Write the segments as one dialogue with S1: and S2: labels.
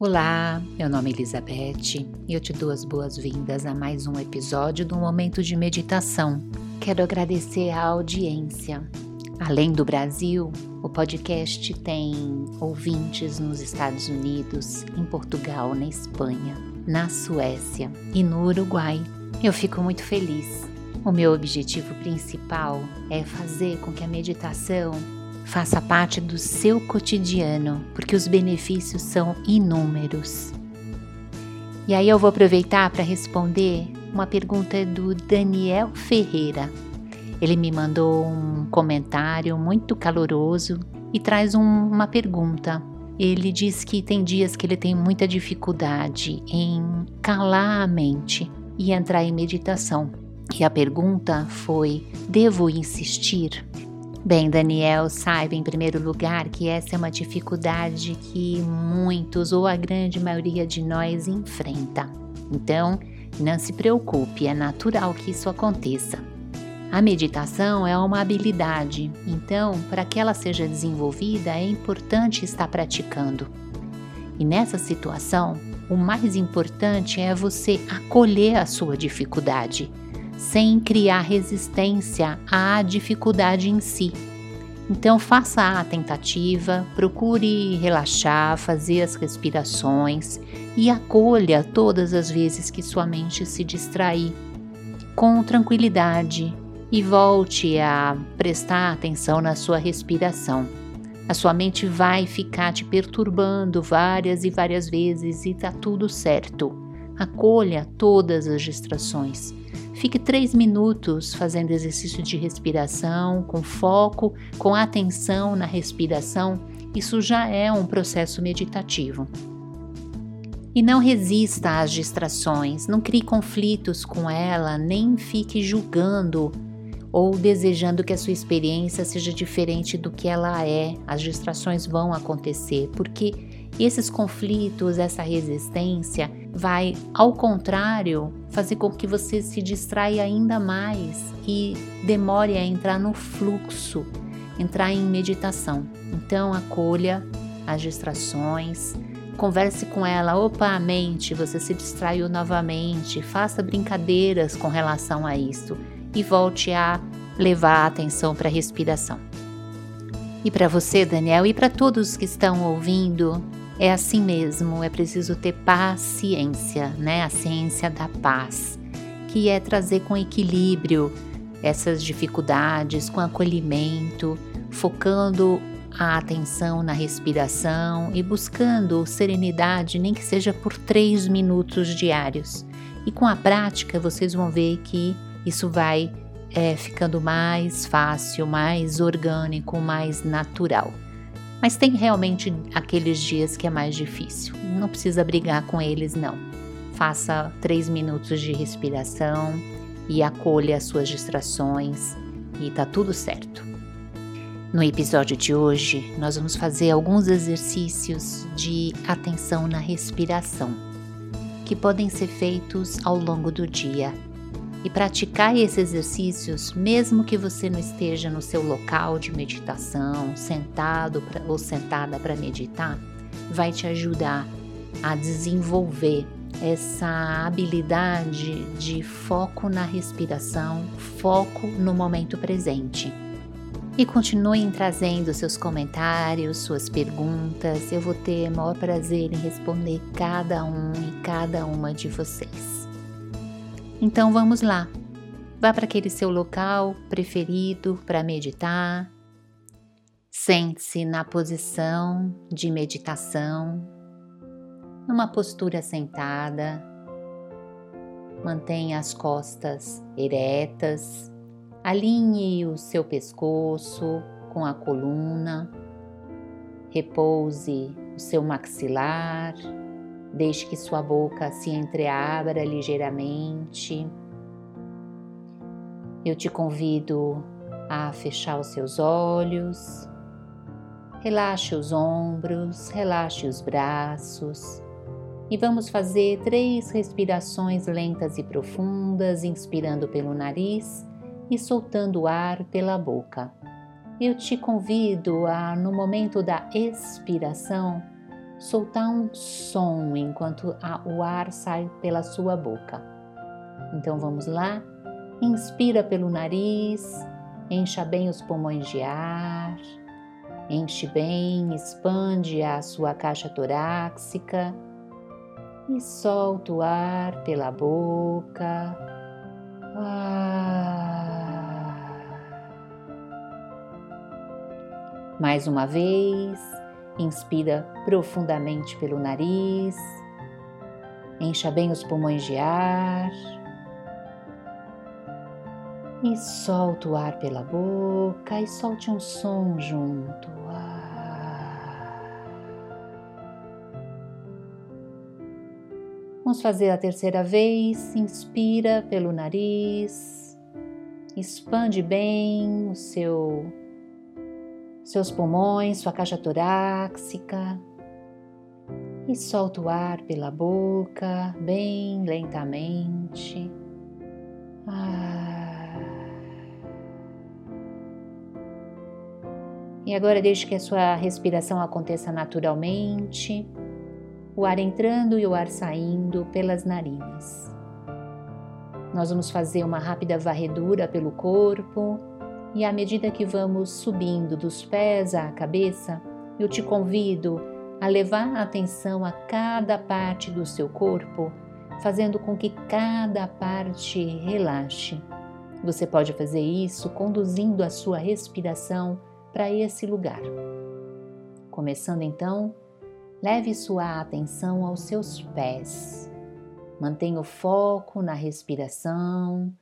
S1: Olá, meu nome é Elizabeth e eu te dou as boas-vindas a mais um episódio do Momento de Meditação. Quero agradecer a audiência. Além do Brasil, o podcast tem ouvintes nos Estados Unidos, em Portugal, na Espanha, na Suécia e no Uruguai. Eu fico muito feliz. O meu objetivo principal é fazer com que a meditação faça parte do seu cotidiano, porque os benefícios são inúmeros. E aí eu vou aproveitar para responder uma pergunta do Daniel Ferreira. Ele me mandou um comentário muito caloroso e traz um, uma pergunta. Ele diz que tem dias que ele tem muita dificuldade em calar a mente e entrar em meditação. E a pergunta foi: devo insistir? Bem, Daniel, saiba em primeiro lugar que essa é uma dificuldade que muitos ou a grande maioria de nós enfrenta. Então, não se preocupe, é natural que isso aconteça. A meditação é uma habilidade, então, para que ela seja desenvolvida, é importante estar praticando. E nessa situação, o mais importante é você acolher a sua dificuldade sem criar resistência à dificuldade em si. Então, faça a tentativa, procure relaxar, fazer as respirações e acolha todas as vezes que sua mente se distrair com tranquilidade e volte a prestar atenção na sua respiração. A sua mente vai ficar te perturbando várias e várias vezes e tá tudo certo. Acolha todas as distrações. Fique três minutos fazendo exercício de respiração, com foco, com atenção na respiração. Isso já é um processo meditativo. E não resista às distrações, não crie conflitos com ela, nem fique julgando ou desejando que a sua experiência seja diferente do que ela é. As distrações vão acontecer, porque esses conflitos, essa resistência, vai, ao contrário, fazer com que você se distraia ainda mais e demore a entrar no fluxo, entrar em meditação. Então, acolha as distrações, converse com ela, opa, mente, você se distraiu novamente, faça brincadeiras com relação a isso e volte a levar a atenção para a respiração. E para você, Daniel, e para todos que estão ouvindo, é assim mesmo, é preciso ter paciência, né? A ciência da paz, que é trazer com equilíbrio essas dificuldades, com acolhimento, focando a atenção na respiração e buscando serenidade, nem que seja por três minutos diários. E com a prática, vocês vão ver que isso vai é, ficando mais fácil, mais orgânico, mais natural. Mas tem realmente aqueles dias que é mais difícil. Não precisa brigar com eles, não. Faça três minutos de respiração e acolha as suas distrações e tá tudo certo. No episódio de hoje, nós vamos fazer alguns exercícios de atenção na respiração, que podem ser feitos ao longo do dia e praticar esses exercícios, mesmo que você não esteja no seu local de meditação, sentado ou sentada para meditar, vai te ajudar a desenvolver essa habilidade de foco na respiração, foco no momento presente. E continuem trazendo seus comentários, suas perguntas. Eu vou ter maior prazer em responder cada um e cada uma de vocês. Então vamos lá. Vá para aquele seu local preferido para meditar. Sente-se na posição de meditação, numa postura sentada. Mantenha as costas eretas. Alinhe o seu pescoço com a coluna. Repouse o seu maxilar Deixe que sua boca se entreabra ligeiramente. Eu te convido a fechar os seus olhos. Relaxe os ombros, relaxe os braços. E vamos fazer três respirações lentas e profundas, inspirando pelo nariz e soltando o ar pela boca. Eu te convido a, no momento da expiração, soltar um som enquanto o ar sai pela sua boca. Então vamos lá? Inspira pelo nariz, encha bem os pulmões de ar, enche bem, expande a sua caixa torácica e solta o ar pela boca. Ah. Mais uma vez, inspira profundamente pelo nariz, encha bem os pulmões de ar e solta o ar pela boca e solte um som junto. Vamos fazer a terceira vez. Inspira pelo nariz, expande bem o seu seus pulmões, sua caixa torácica e solta o ar pela boca bem lentamente. Ah. E agora deixe que a sua respiração aconteça naturalmente o ar entrando e o ar saindo pelas narinas. Nós vamos fazer uma rápida varredura pelo corpo e à medida que vamos subindo dos pés à cabeça, eu te convido a levar a atenção a cada parte do seu corpo, fazendo com que cada parte relaxe. Você pode fazer isso conduzindo a sua respiração para esse lugar. Começando então Leve sua atenção aos seus pés. Mantenha o foco na respiração.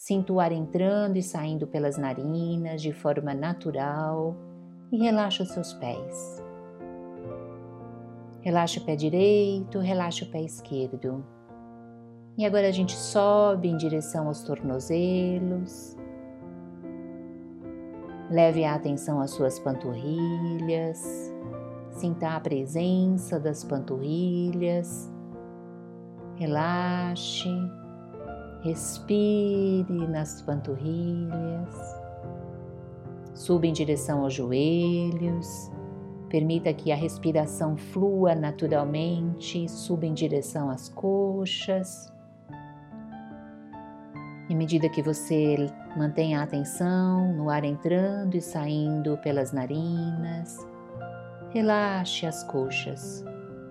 S1: Sinta o ar entrando e saindo pelas narinas de forma natural e relaxe os seus pés. Relaxe o pé direito, relaxe o pé esquerdo. E agora a gente sobe em direção aos tornozelos. Leve a atenção às suas panturrilhas. Sinta a presença das panturrilhas. Relaxe, respire nas panturrilhas. Suba em direção aos joelhos. Permita que a respiração flua naturalmente, suba em direção às coxas. Em medida que você mantenha a atenção no ar entrando e saindo pelas narinas, Relaxe as coxas.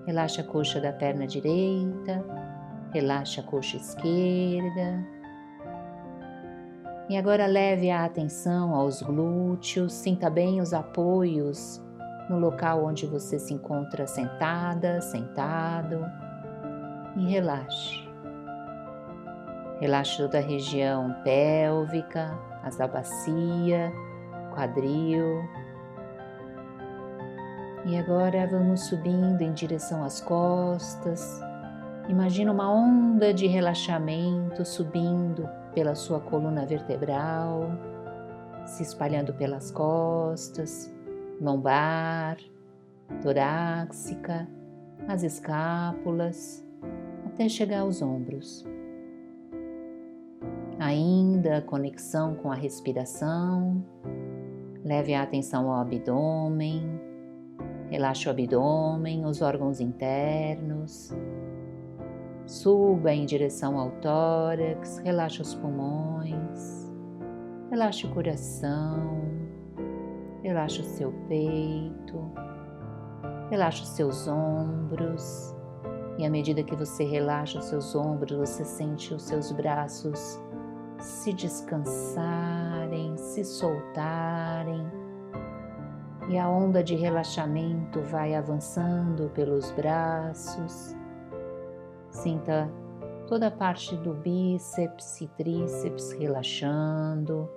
S1: Relaxe a coxa da perna direita, relaxe a coxa esquerda. E agora leve a atenção aos glúteos, sinta bem os apoios no local onde você se encontra sentada, sentado e relaxe. Relaxe toda a região pélvica, as da bacia, quadril, e agora vamos subindo em direção às costas. Imagina uma onda de relaxamento subindo pela sua coluna vertebral, se espalhando pelas costas, lombar, torácica, as escápulas, até chegar aos ombros. Ainda conexão com a respiração, leve a atenção ao abdômen, Relaxe o abdômen, os órgãos internos. Suba em direção ao tórax, relaxe os pulmões, relaxe o coração, relaxe o seu peito, relaxe os seus ombros. E à medida que você relaxa os seus ombros, você sente os seus braços se descansarem, se soltarem e a onda de relaxamento vai avançando pelos braços. Sinta toda a parte do bíceps e tríceps relaxando,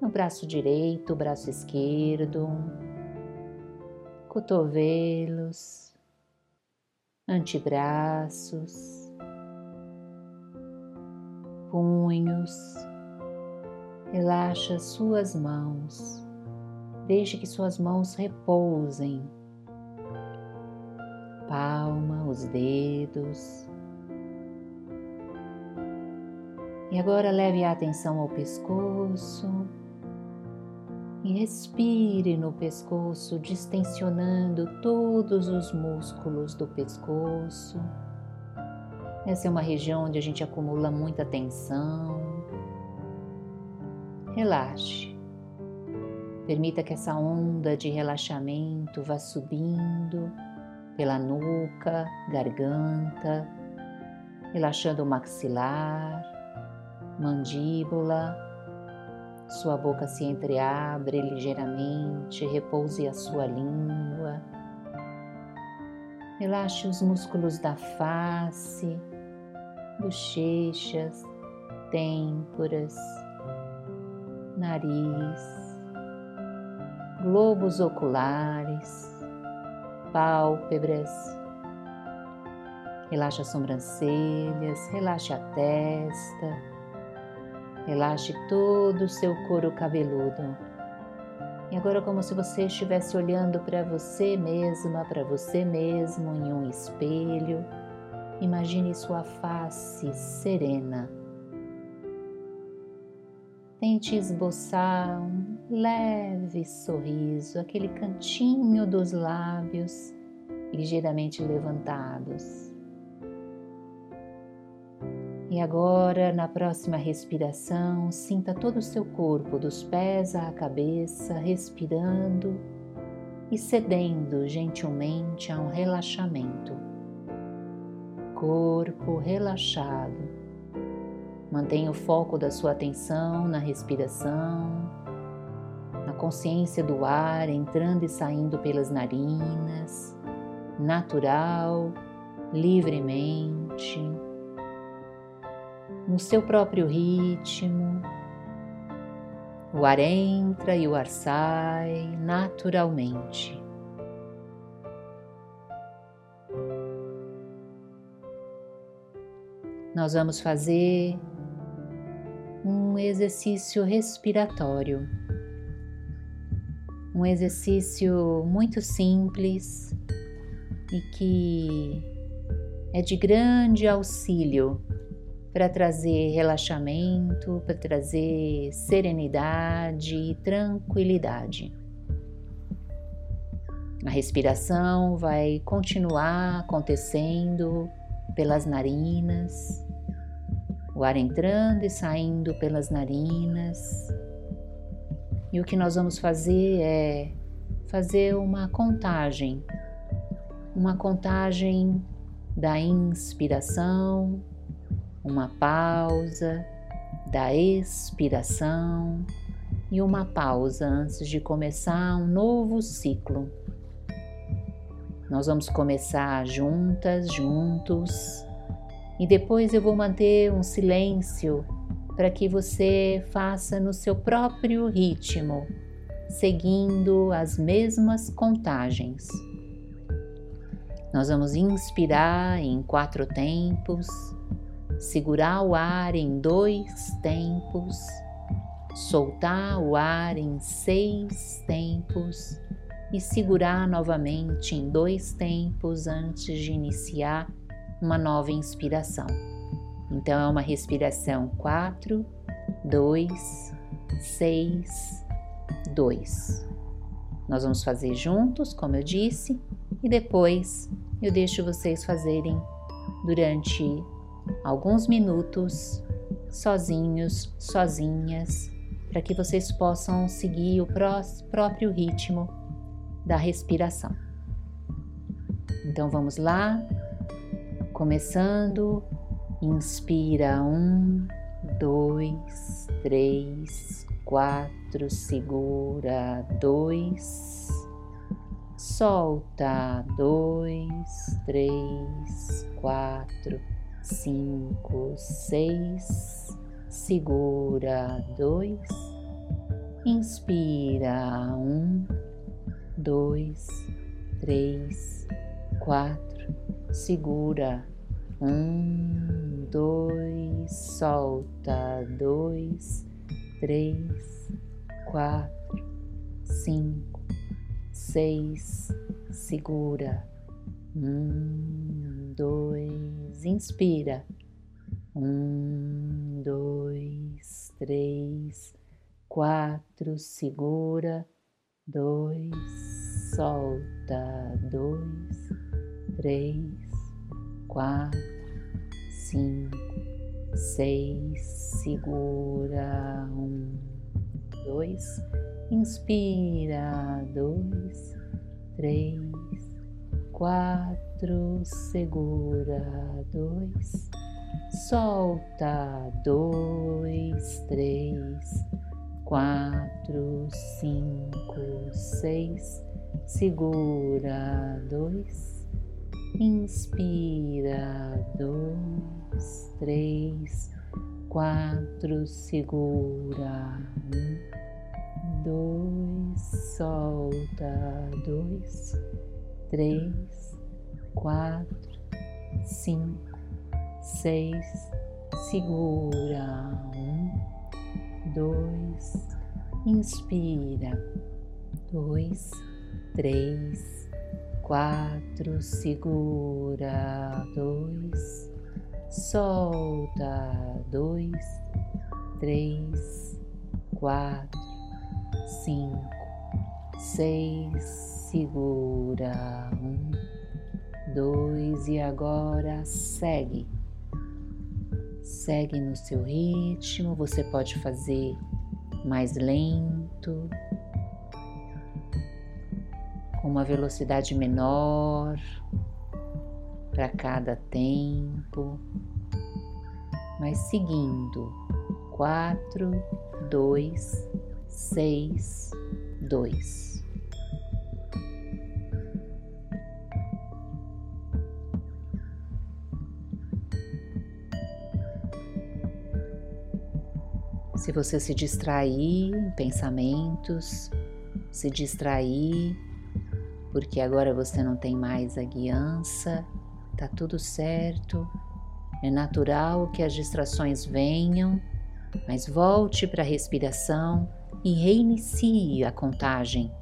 S1: no braço direito, braço esquerdo, cotovelos, antebraços, punhos. Relaxa suas mãos Deixe que suas mãos repousem. Palma, os dedos. E agora leve a atenção ao pescoço. E respire no pescoço, distensionando todos os músculos do pescoço. Essa é uma região onde a gente acumula muita tensão. Relaxe. Permita que essa onda de relaxamento vá subindo pela nuca, garganta, relaxando o maxilar, mandíbula. Sua boca se entreabre ligeiramente, repouse a sua língua. Relaxe os músculos da face, bochechas, têmporas, nariz, globos oculares, pálpebras. Relaxe as sobrancelhas, relaxe a testa, relaxe todo o seu couro cabeludo. E agora, como se você estivesse olhando para você mesma, para você mesmo em um espelho, imagine sua face serena. Tente esboçar um leve sorriso, aquele cantinho dos lábios ligeiramente levantados. E agora, na próxima respiração, sinta todo o seu corpo, dos pés à cabeça, respirando e cedendo gentilmente a um relaxamento. Corpo relaxado Mantenha o foco da sua atenção na respiração, na consciência do ar entrando e saindo pelas narinas, natural, livremente, no seu próprio ritmo. O ar entra e o ar sai naturalmente. Nós vamos fazer um exercício respiratório. Um exercício muito simples e que é de grande auxílio para trazer relaxamento, para trazer serenidade e tranquilidade. A respiração vai continuar acontecendo pelas narinas, o ar entrando e saindo pelas narinas. E o que nós vamos fazer é fazer uma contagem, uma contagem da inspiração, uma pausa da expiração e uma pausa antes de começar um novo ciclo. Nós vamos começar juntas, juntos e depois eu vou manter um silêncio para que você faça no seu próprio ritmo, seguindo as mesmas contagens. Nós vamos inspirar em quatro tempos, segurar o ar em dois tempos, soltar o ar em seis tempos e segurar novamente em dois tempos antes de iniciar uma nova inspiração. Então é uma respiração 4, 2, 6, 2. Nós vamos fazer juntos, como eu disse, e depois eu deixo vocês fazerem durante alguns minutos sozinhos, sozinhas, para que vocês possam seguir o próprio ritmo da respiração. Então vamos lá, Começando, inspira um, dois, três, quatro, segura dois, solta dois, três, quatro, cinco, seis, segura dois, inspira um, dois, três, quatro segura. Um, dois, solta. Dois, três, quatro, cinco, seis, segura. Um, dois, inspira. Um, dois, três, quatro, segura, dois, solta, dois, três, quatro, cinco, seis, segura, um, dois, inspira, dois, três, quatro, segura, dois, solta, dois, três, quatro, cinco, seis, segura, dois, inspira, dois, três, quatro, segura, um, dois, solta, dois, três, quatro, cinco, seis, segura, um, dois, inspira, dois, três, quatro, segura, dois, solta, dois, três, quatro, cinco, seis, segura, um, dois e agora segue. Segue no seu ritmo, você pode fazer mais lento, com uma velocidade menor para cada tempo, mas seguindo quatro, dois, seis, dois. Se você se distrair em pensamentos, se distrair porque agora você não tem mais a guiança, tá tudo certo. É natural que as distrações venham, mas volte para a respiração e reinicie a contagem,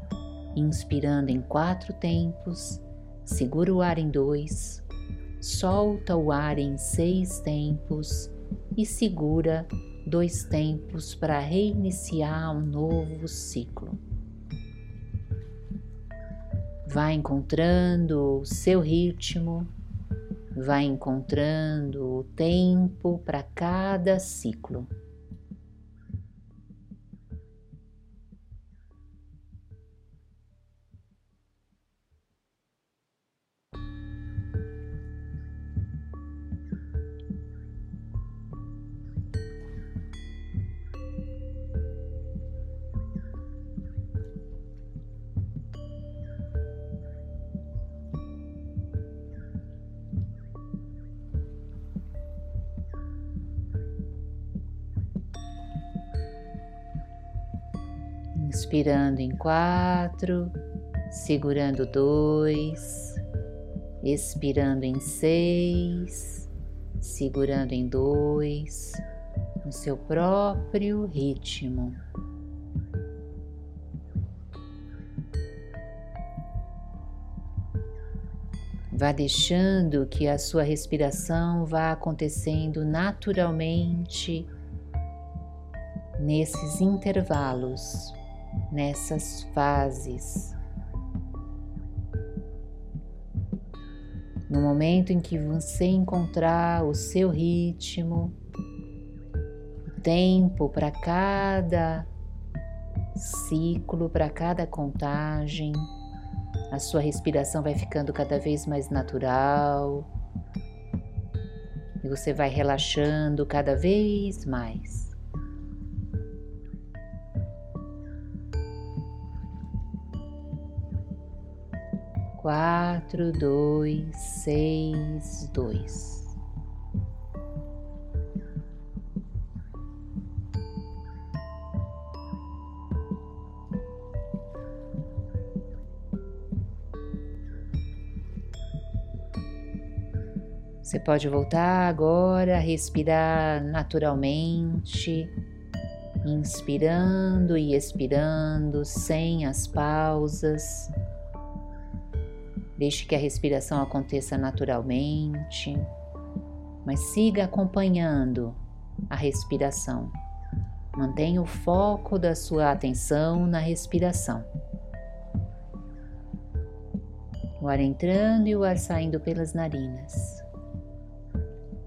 S1: inspirando em quatro tempos, segura o ar em dois, solta o ar em seis tempos e segura dois tempos para reiniciar um novo ciclo. Vai encontrando o seu ritmo, vai encontrando o tempo para cada ciclo. Inspirando em quatro, segurando dois, expirando em seis, segurando em dois, no seu próprio ritmo. Vá deixando que a sua respiração vá acontecendo naturalmente nesses intervalos nessas fases. No momento em que você encontrar o seu ritmo, o tempo para cada ciclo, para cada contagem, a sua respiração vai ficando cada vez mais natural e você vai relaxando cada vez mais. Quatro, dois, seis, dois. Você pode voltar agora a respirar naturalmente, inspirando e expirando sem as pausas. Deixe que a respiração aconteça naturalmente, mas siga acompanhando a respiração. Mantenha o foco da sua atenção na respiração. O ar entrando e o ar saindo pelas narinas.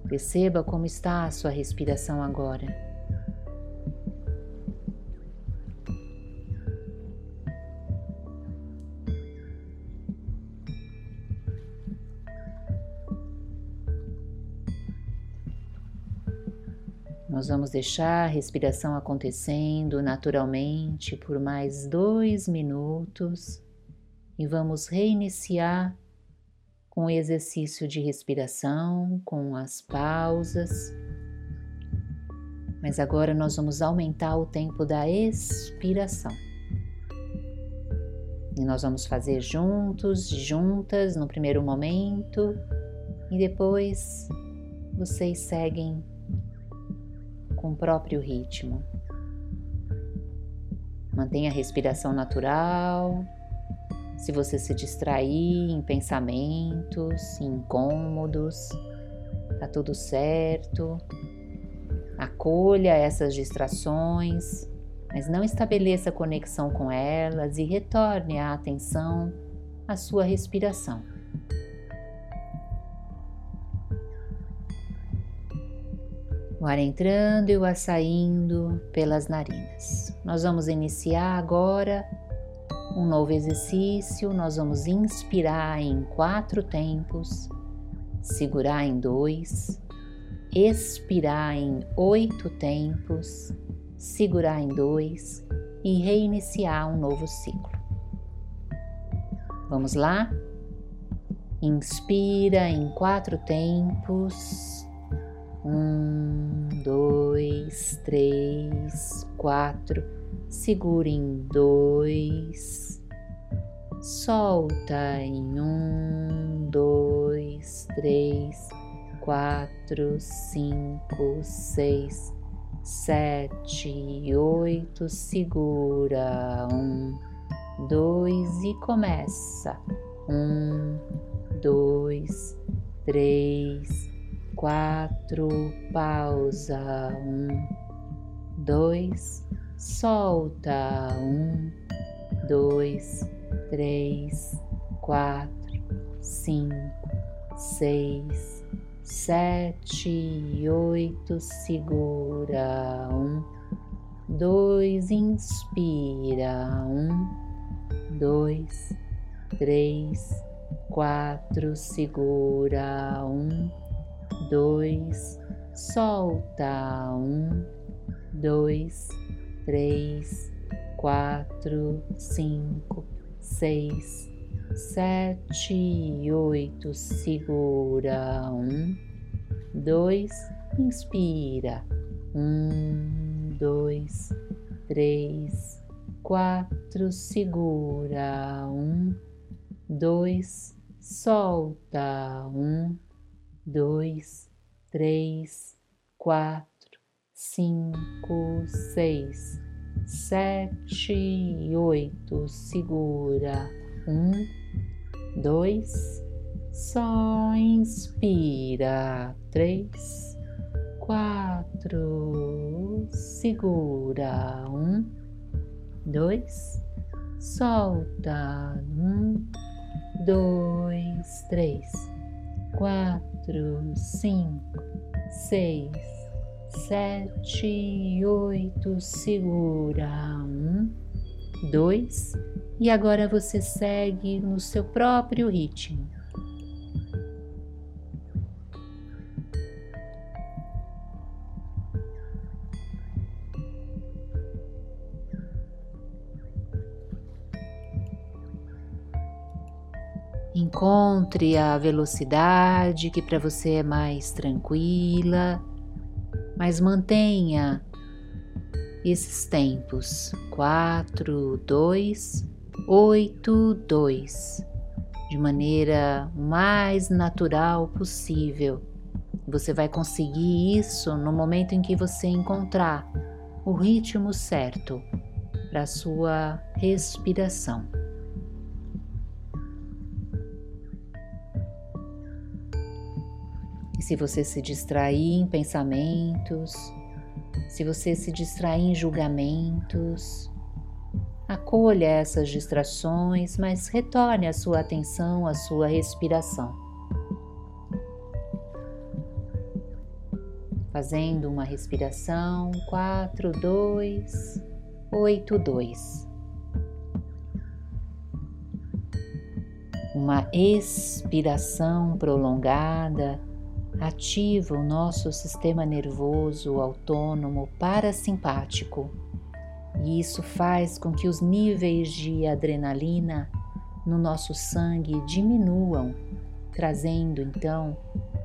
S1: Perceba como está a sua respiração agora. Nós vamos deixar a respiração acontecendo naturalmente por mais dois minutos e vamos reiniciar com o exercício de respiração, com as pausas. Mas agora nós vamos aumentar o tempo da expiração. E nós vamos fazer juntos, juntas no primeiro momento, e depois vocês seguem com o próprio ritmo. Mantenha a respiração natural. Se você se distrair em pensamentos incômodos, tá tudo certo. Acolha essas distrações, mas não estabeleça conexão com elas e retorne a atenção à sua respiração. Ar entrando e o ar saindo pelas narinas. Nós vamos iniciar agora um novo exercício. Nós vamos inspirar em quatro tempos, segurar em dois, expirar em oito tempos, segurar em dois e reiniciar um novo ciclo. Vamos lá? Inspira em quatro tempos um, dois, três, quatro. Segura em dois. Solta em um, dois, três, quatro, cinco, seis, sete, oito. Segura um, dois e começa. Um, dois, três quatro, pausa, um, dois, solta, um, dois, três, quatro, cinco, seis, sete, oito, segura, um, dois, inspira, um, dois, três, quatro, segura, um, dois, solta um, dois, três, quatro, cinco, seis, sete, oito, segura um, dois, inspira. Um, dois, três, quatro, segura um, dois, solta um dois, três, quatro, cinco, seis, sete, oito. Segura. Um, dois, só inspira. Três, quatro, segura. Um, dois, solta. Um, dois, três, quatro quatro, cinco, seis, sete, oito. Segura um, dois e agora você segue no seu próprio ritmo. Encontre a velocidade que para você é mais tranquila, mas mantenha esses tempos: 4, 2, 8, 2, de maneira mais natural possível. Você vai conseguir isso no momento em que você encontrar o ritmo certo para sua respiração. Se você se distrair em pensamentos, Se você se distrair em julgamentos, acolha essas distrações, mas retorne a sua atenção à sua respiração. Fazendo uma respiração 4, 2, 8, 2. Uma expiração prolongada ativa o nosso sistema nervoso autônomo parasimpático e isso faz com que os níveis de adrenalina no nosso sangue diminuam, trazendo então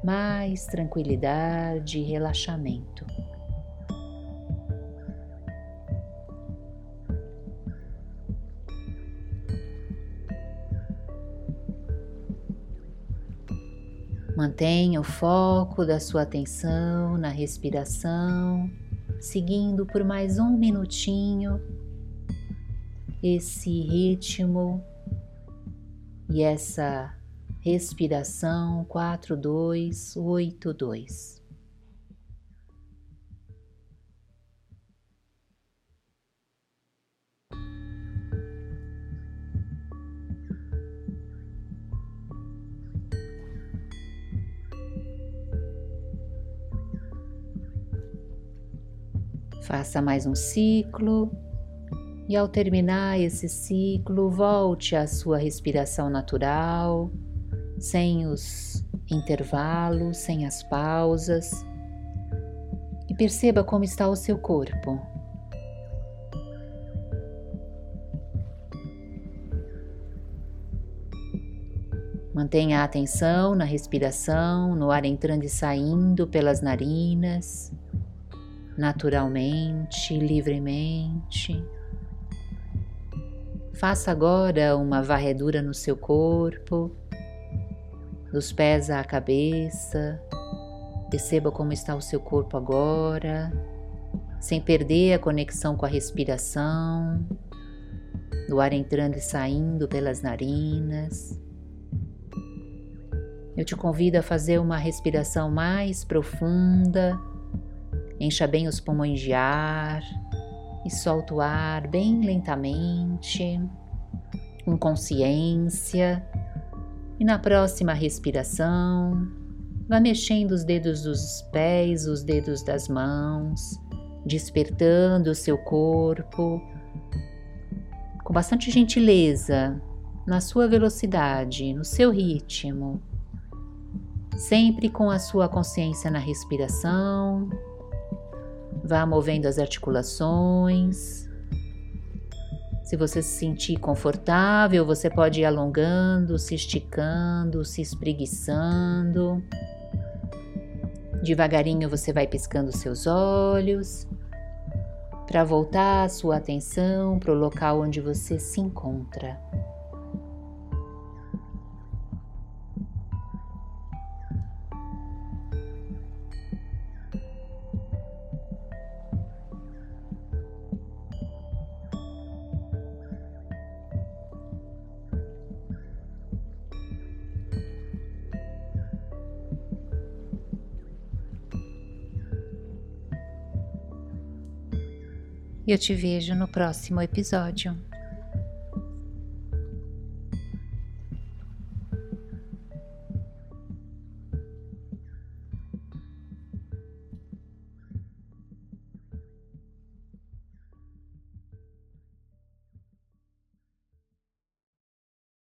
S1: mais tranquilidade e relaxamento. Mantenha o foco da sua atenção na respiração, seguindo por mais um minutinho esse ritmo e essa respiração 4282. Faça mais um ciclo. E, ao terminar esse ciclo, volte à sua respiração natural, sem os intervalos, sem as pausas, e perceba como está o seu corpo. Mantenha a atenção na respiração, no ar entrando e saindo pelas narinas naturalmente, livremente. Faça agora uma varredura no seu corpo, dos pés à cabeça. Perceba como está o seu corpo agora, sem perder a conexão com a respiração, do ar entrando e saindo pelas narinas. Eu te convido a fazer uma respiração mais profunda Encha bem os pulmões de ar e solta o ar bem lentamente, com consciência. E na próxima respiração, vá mexendo os dedos dos pés, os dedos das mãos, despertando o seu corpo com bastante gentileza, na sua velocidade, no seu ritmo, sempre com a sua consciência na respiração Vá movendo as articulações. Se você se sentir confortável, você pode ir alongando, se esticando, se espreguiçando. Devagarinho você vai piscando seus olhos para voltar a sua atenção para o local onde você se encontra. Eu te vejo no próximo episódio.